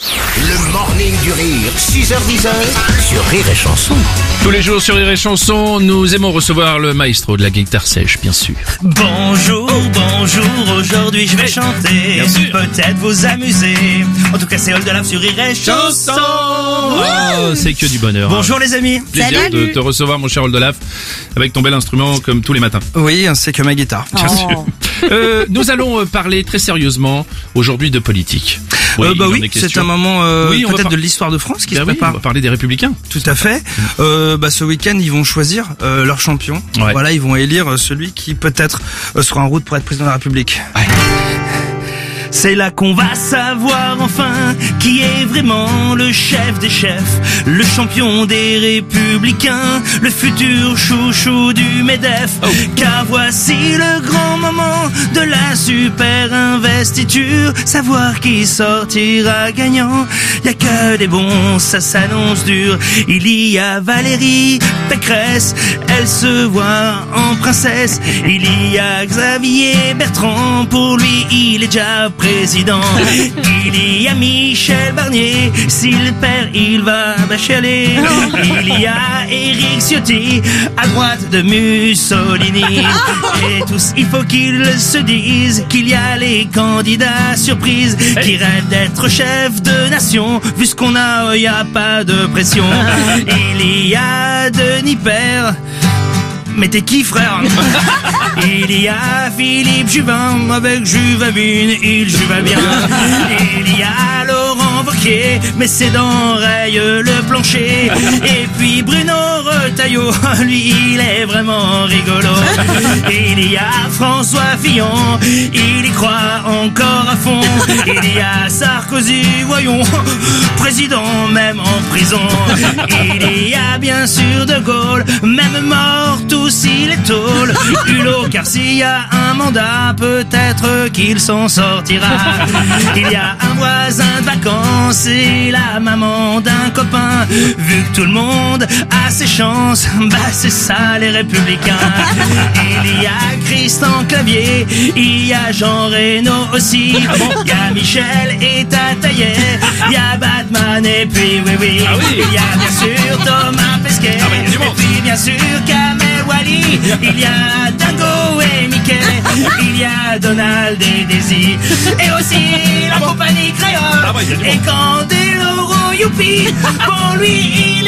Le morning du rire, 6h10 sur Rire et Chanson. Tous les jours sur Rire et Chanson, nous aimons recevoir le maestro de la guitare sèche, bien sûr. Bonjour, bonjour, aujourd'hui je vais chanter, peut-être vous amuser. En tout cas, c'est Lave sur Rire et Chanson. Oh, c'est que du bonheur. Bonjour les amis. Plaisir de te recevoir, mon cher Oldelaf, avec ton bel instrument comme tous les matins. Oui, c'est que ma guitare. Bien sûr. Euh, nous allons euh, parler très sérieusement aujourd'hui de politique. Euh, bah oui, est question. c'est un moment euh, Oui, on peut-être de l'histoire de France qui Ben se oui, on prépare. va parler des Républicains. Tout à fait. Euh, bah, ce week-end, ils vont choisir euh, leur champion. Ouais. Voilà, ils vont élire celui qui peut-être sera en route pour être président de la République. C'est là qu'on va savoir enfin qui est vraiment le chef des chefs, le champion des républicains, le futur chouchou du MEDEF. Oh. Car voici le grand moment de la super investiture, savoir qui sortira gagnant. Y a que des bons, ça s'annonce dur. Il y a Valérie Pécresse, elle se voit en princesse. Il y a Xavier Bertrand, pour lui il est déjà président. Il y a Michel Barnier, s'il perd il va bachaler. Il y a Eric Ciotti, à droite de Mussolini. Et tous, il faut qu'ils se disent qu'il y a les candidats surprises qui rêvent d'être chef de nation, vu ce qu'on a, y a pas de pression. Il y a Denis Père. Mais t'es qui frère Il y a Philippe Juvin avec Juvavine, il juva bien. Il y a Laurent Wauquiez, mais ses dents rayent le plancher. Et puis Bruno Retailleau, lui il est vraiment rigolo. Il y a François Fillon, il y croit encore à fond. Il y a Sarkozy, voyons, président même en prison. Il y a bien sûr De Gaulle, même mort tous il est tôle. Hulot, car s'il y a un mandat, peut-être qu'il s'en sortira. Il y a un voisin de vacances et la maman d'un copain. Vu que tout le monde a ses chances, bah c'est ça les républicains. Il y a Christian Clavier, il y a Jean Reno aussi. Il y a Michel et Tataillet, il y a Batman et puis oui oui. Ah oui? Il y a bien sûr Thomas Pesquet, Ah et puis bien sûr Kamel Wally. Il y a Dingo et Mickey, il y a Donald et Daisy, et aussi la compagnie créole. Ah et monde. Candeloro Youpi, pour lui il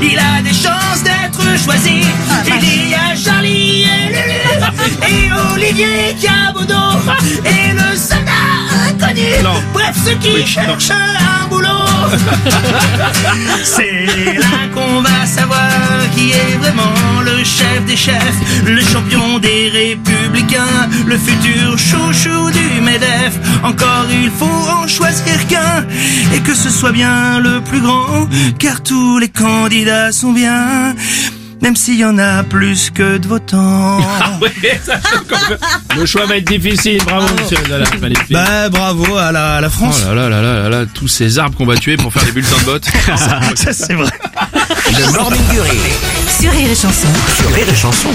il a des chances d'être choisi. Il y a Charlie et Lulu, et Olivier Cabodo, et le soldat inconnu. Non. Bref, ceux qui Oui, cherchent un boulot. C'est là qu'on va savoir qui est vraiment le chef des chefs, le champion des républicains, le futur chouchou du MEDEF. Encore il faut en choisir qu'un et que ce soit bien le plus grand, car tous les candidats sont bien. Même s'il y en a plus que de votants. Ah ouais, ça. Le choix va être difficile, bravo monsieur Oldelaf, magnifique. Bah bravo à la, à la Oh France. là là là là là là, tous ces arbres qu'on va tuer pour faire des bulletins de vote. Ça c'est vrai. Le morning du rire Sur Rire et Chanson. sur. Rire et Chanson.